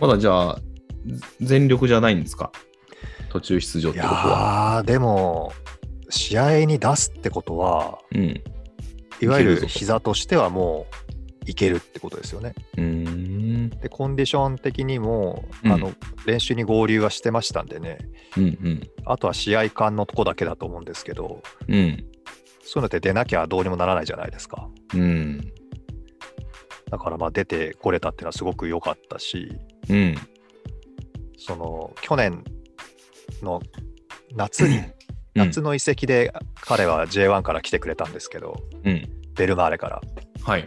まだじゃあ、全力じゃないんですか？途中出場っいてことは。やー、でも、試合に出すってことは、うん。いわゆる膝としてはもういけるってことですよね。うーん。で、コンディション的にも、うんあの練習に合流はしてましたんでね、うんうん。あとは試合間のとこだけだと思うんですけど、うん。そういうのって出なきゃどうにもならないじゃないですか。うん。だからまあ出てこれたっていうのはすごく良かったし、うん。その去年の夏に、うん夏の移籍で彼は J1 から来てくれたんですけど、うん。ベルマーレから。はい。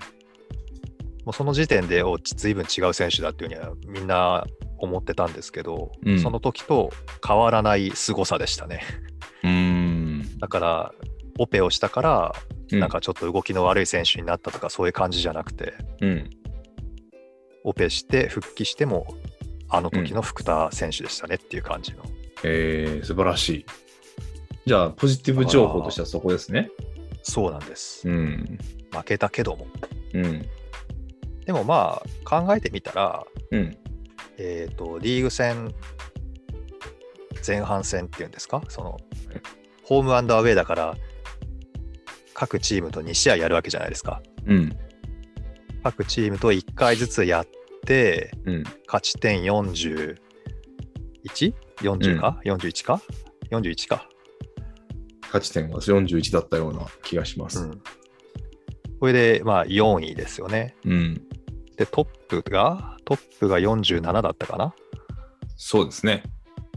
もうその時点でお随分違う選手だっていうにはみんな思ってたんですけど、うんその時と変わらない凄さでしたね。うーん。だから、オペをしたから、うなんか、ちょっと動きの悪い選手になったとか、そういう感じじゃなくて、うん。オペして復帰しても、あの時の福田選手でしたねっていう感じの。えー、素晴らしい。じゃあ、ポジティブ情報としてはそこですね。そうなんです。うん。負けたけども。うん。でもまあ、考えてみたら、うん。えっ、と、リーグ戦前半戦っていうんですか、その、ホームアンドアウェイだから、各チームと2試合やるわけじゃないですか。うん。各チームと1回ずつやって、うん。勝ち点 41?40 か、?41 か ?41 か。勝ち点が41だったような気がします。うん。これで、まあ、4位ですよね。うん。で、トップが、トップが47だったかな？そうですね。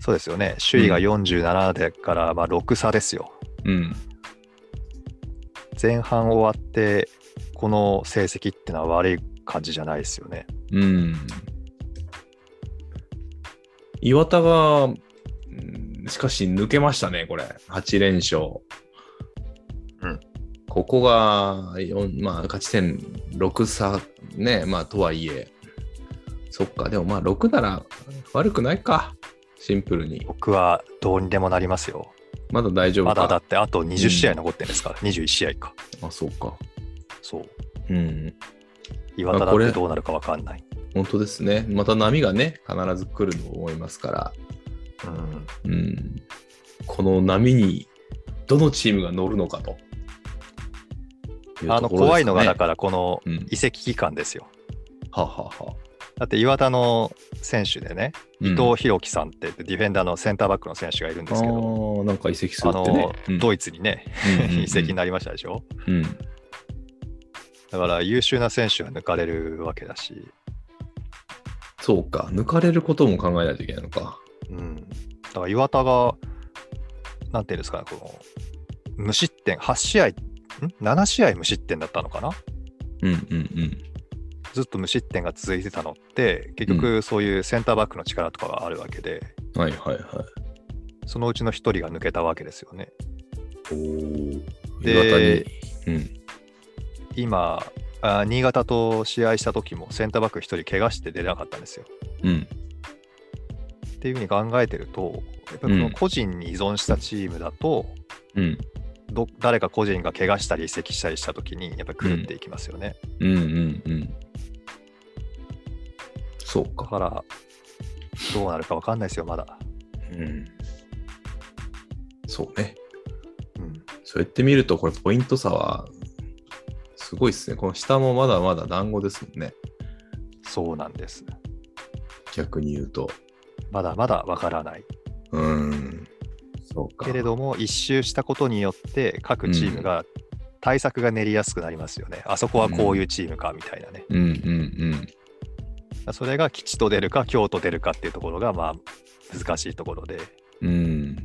そうですよね。首位が47でから、まあ、6差ですよ。うん。前半終わって、この成績ってのは悪い感じじゃないですよね。うん。岩田が、うんしかし抜けましたね、これ。8連勝。うん。ここが、4まあ、勝ち点6差、ね、まあ、とはいえ。そっか、でもまあ、6なら悪くないか。シンプルに。僕はどうにでもなりますよ。まだ大丈夫か。まだだってあと20試合残ってるんですから、21試合か。あ、そうか。そう。うん。岩田だってどうなるか分かんない。本当ですね。また波がね、必ず来ると思いますから。うん。うん。この波にどのチームが乗るのかととね。あの怖いのがだからこのうん。移籍期間ですよ。はあはあはあだって岩田の選手でね、うん伊藤洋樹さんってディフェンダーのセンターバックの選手がいるんですけど、なんか移籍するあってねの。うんドイツにね、うんうんうん移籍になりましたでしょ？うん。だから優秀な選手は抜かれるわけだし、そうか。抜かれることも考えないといけないのか。うん。だから岩田が、なんていうんですかね、この無失点、8試合、ん ?7 試合無失点だったのかな？うんうんうん。ずっと無失点が続いてたのって、結局そういうセンターバックの力とかがあるわけで、はいはいはい。そのうちの一人が抜けたわけですよね。おお。で岩田に。うん。今あ、新潟と試合した時もセンターバック一人怪我して出れなかったんですよ。うん。っていうふうに考えてると、やっぱりこの個人に依存したチームだと、うん。ど誰か個人が怪我したり移籍したりした時にやっぱり狂っていきますよね。うんうんうん。そうか。だから、どうなるか分かんないですよ、まだ。うん。そうね。うん、そうやって見ると、これポイント差はすごいですね。この下もまだまだ団子ですもんね。そうなんです。逆に言うと。まだまだ分からない。うーん。そうか。けれども、一周したことによって、各チームが対策が練りやすくなりますよね。あそこはこういうチームかみたいなね。うんうんそれが吉と出るか、京と出るかっていうところが、まあ、難しいところで。うん。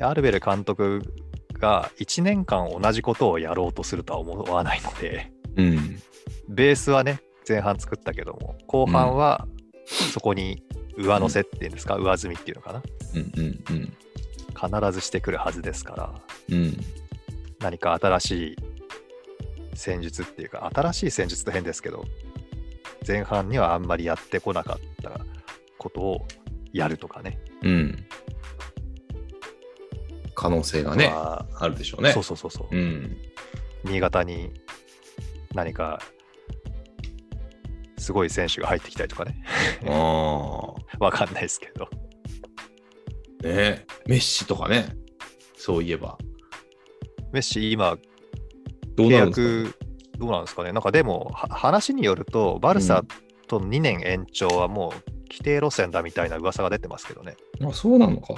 アルベル監督が1年間同じことをやろうとするとは思わないので、うん。ベースはね、前半作ったけども、後半はそこに上乗せっていうんですか、上積みっていうのかな。うんうんうん。必ずしてくるはずですから、うん。何か新しい戦術っていうか、新しい戦術と変ですけど、前半にはあんまりやってこなかったことをやるとかね。うん。可能性がね、まあるでしょうね。そうそうそうそう。うん。新潟に何かすごい選手が入ってきたりとかね。ああ。わかんないですけど。ねメッシとかね。そういえば。メッシ、今、契どうなるんです約、どうなんですかね？なんかでも、は話によると、バルサとの2年延長はもう規定路線だみたいな噂が出てますけどね。かあ、そうなのか。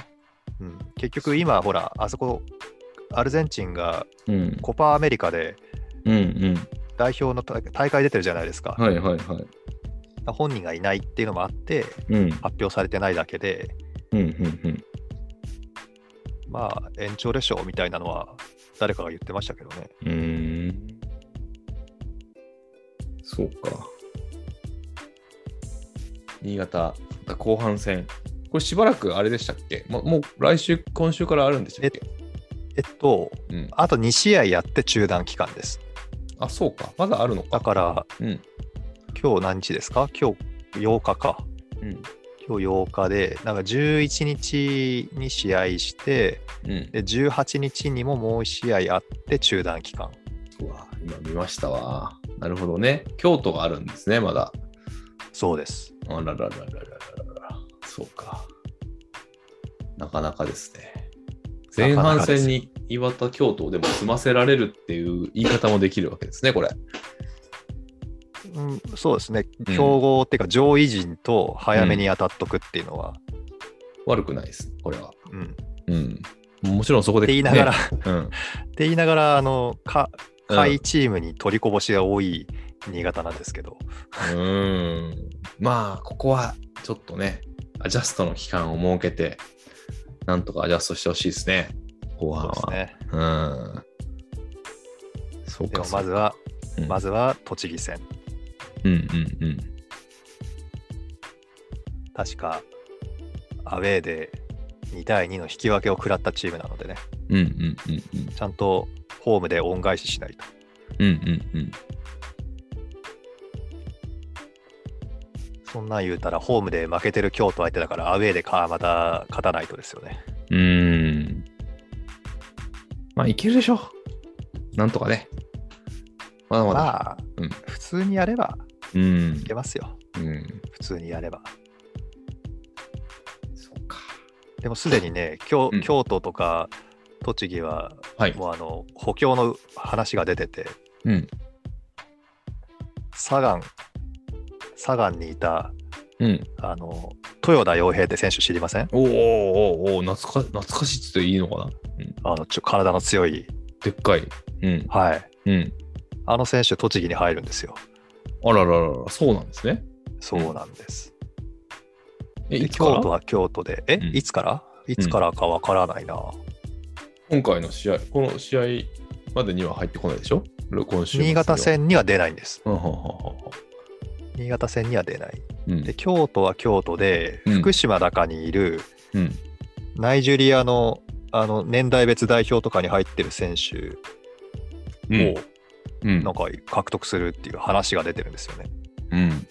うん、結局、今、ほら、あそこ、アルゼンチンがうん。コパアメリカでうんうん。代表の大大会出てるじゃないですか。はいはいはい。本人がいないっていうのもあって、うん。発表されてないだけで、うんうんうん。まあ、延長でしょうみたいなのは、誰かが言ってましたけどね。うーん。そうか。新潟、後半戦。これしばらくあれでしたっけ、もう来週、今週からあるんでしたっけ？えっと、うん、あと2試合やって中断期間です。あ、そうか。まだあるのか。だから、うん、今日何日ですか？今日8日か。うん、今日8日で、なんか11日に試合して、うん、で18日にももう1試合あって中断期間。うわ、今見ましたわ。なるほどね。京都があるんですね、まだ。そうです。あらららららら。そうか。なかなかですね。前半戦に岩田、京都をでも済ませられるっていう言い方もできるわけですね、これ。うん、そうですね。うん強豪っていうか上位陣と早めに当たっとくっていうのは、悪くないです、これは。うん。っうん。もちろんそこで、て言いながら、ねうん。って言いながら、あの、下位チームに取りこぼしが多い新潟なんですけど、うーん。まあ、ここはちょっとね、アジャストの期間を設けて、なんとかアジャストしてほしいですね、後半は。ね。うん。そうか。まずは、うんまずは栃木戦。うんうんうん。確か、アウェーで2対2の引き分けを食らったチームなのでね、うんうんうんうん。ちゃんとホームで恩返ししないと。うんうんうん。そんなん言うたら、ホームで負けてる京都相手だから、アウェーでかまた勝たないとですよね。うーん。まあ、いけるでしょ。なんとかね。まだまだ。まあ、うん普通にやればうんいけますよ。うん。普通にやれば。そうか。でもすでにね、京うん京都とか栃木は、はい。もうあの補強の話が出てて、うん。サガン、サガンにいたうん。あの豊田洋平って選手知りません？おーおーおーおー懐か懐かしいって言っていいのかな、うん、あのちょ体の強い、でっかい。うん。はい。うん。あの選手、栃木に入るんですよ。あらららら、そうなんですね。そうなんです。え、でいつから？京都は京都で、え、うんいつから？いつからかわからないな。今回の試合、この試合までには入ってこないでしょ？今週新潟。戦には出ないんです。うんはんはん新潟戦には出ない。うんで、京都は京都で、うん福島中にいるうん。ナイジェリアのあの年代別代表とかに入ってる選手うんをうんなんか獲得するっていう話が出てるんですよね。うん。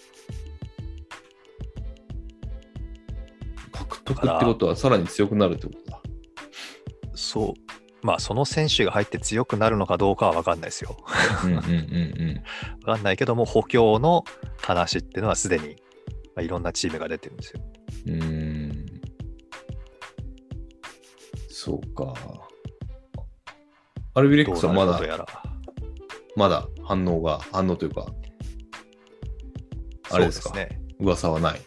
獲得ってことはさらに強くなるってことだ。そう。まあ、その選手が入って強くなるのかどうかは分かんないですよ。分かんないけども、補強の話っていうのはすでに、まあ、いろんなチームが出てるんですよ。うん。そうか。アルビレックスはまだ。まだ反応が、反応というか、あれですか？ね。噂はない。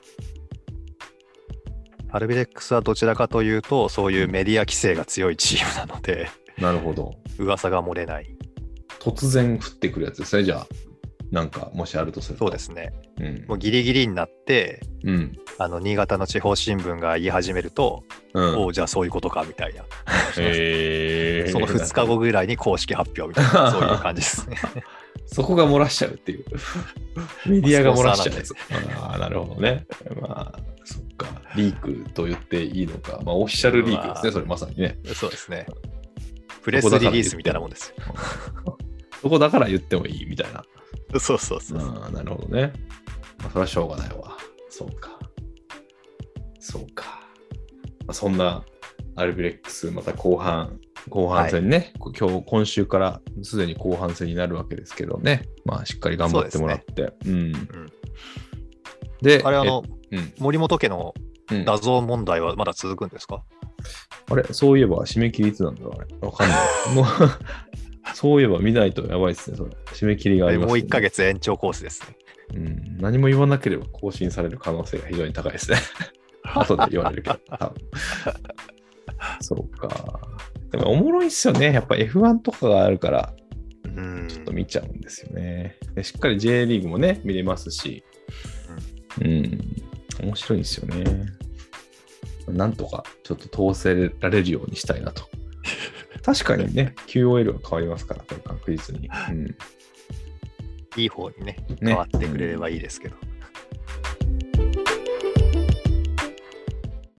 アルビレックスはどちらかというと、そういうメディア規制が強いチームなので、なるほど。噂が漏れない。突然降ってくるやつですね、じゃあ。なんか、もしあるとすると。そうですね。うんもうギリギリになって、うん。あの新潟の地方新聞が言い始めると、うん。おうじゃあそういうことかみたいな。へー その2日後ぐらいに公式発表みたいな、そういう感じですね。そこが漏らしちゃうっていう。メディアが漏らしちゃう。ああ、なるほどね。まあ、そっか。リークと言っていいのか。まあ、オフィシャルリークですね、まあそれまさにね。そうですね。プレスリリースみたいなもんですそこだから言ってもいいみたいな。よ。そうそうそう。ああ、なるほどね。まあ、それはしょうがないわ。そうか。そうか。まあ、そんなアルビレックス、また後半、後半戦ね、今日、今週からすでに後半戦になるわけですけどね。まあ、しっかり頑張ってもらって。うん。うんで、あれ、あの、えうん森本家のうん謎問題はまだ続くんですか、あれ、そういえば締め切りいつなんだ？ろうあれ。わかんない。もうそういえば見ないとやばいですね、それ。締め切りがあります、もう1ヶ。月延長コースですね。うん。何も言わなければ更新される可能性が非常に高いですね。後で言われるけど。多分 そうか。でもおもろいっすよね。やっぱ F1 とかがあるから、うん。ちょっと見ちゃうんですよね。でしっかり J リーグもね、見れますし。うん。面白いんですよね。なんとかちょっと通せられるようにしたいなと。確かにね、QOL は変わりますから、これ確実に。うん。いい方にね、ね変わってくれればいいですけど。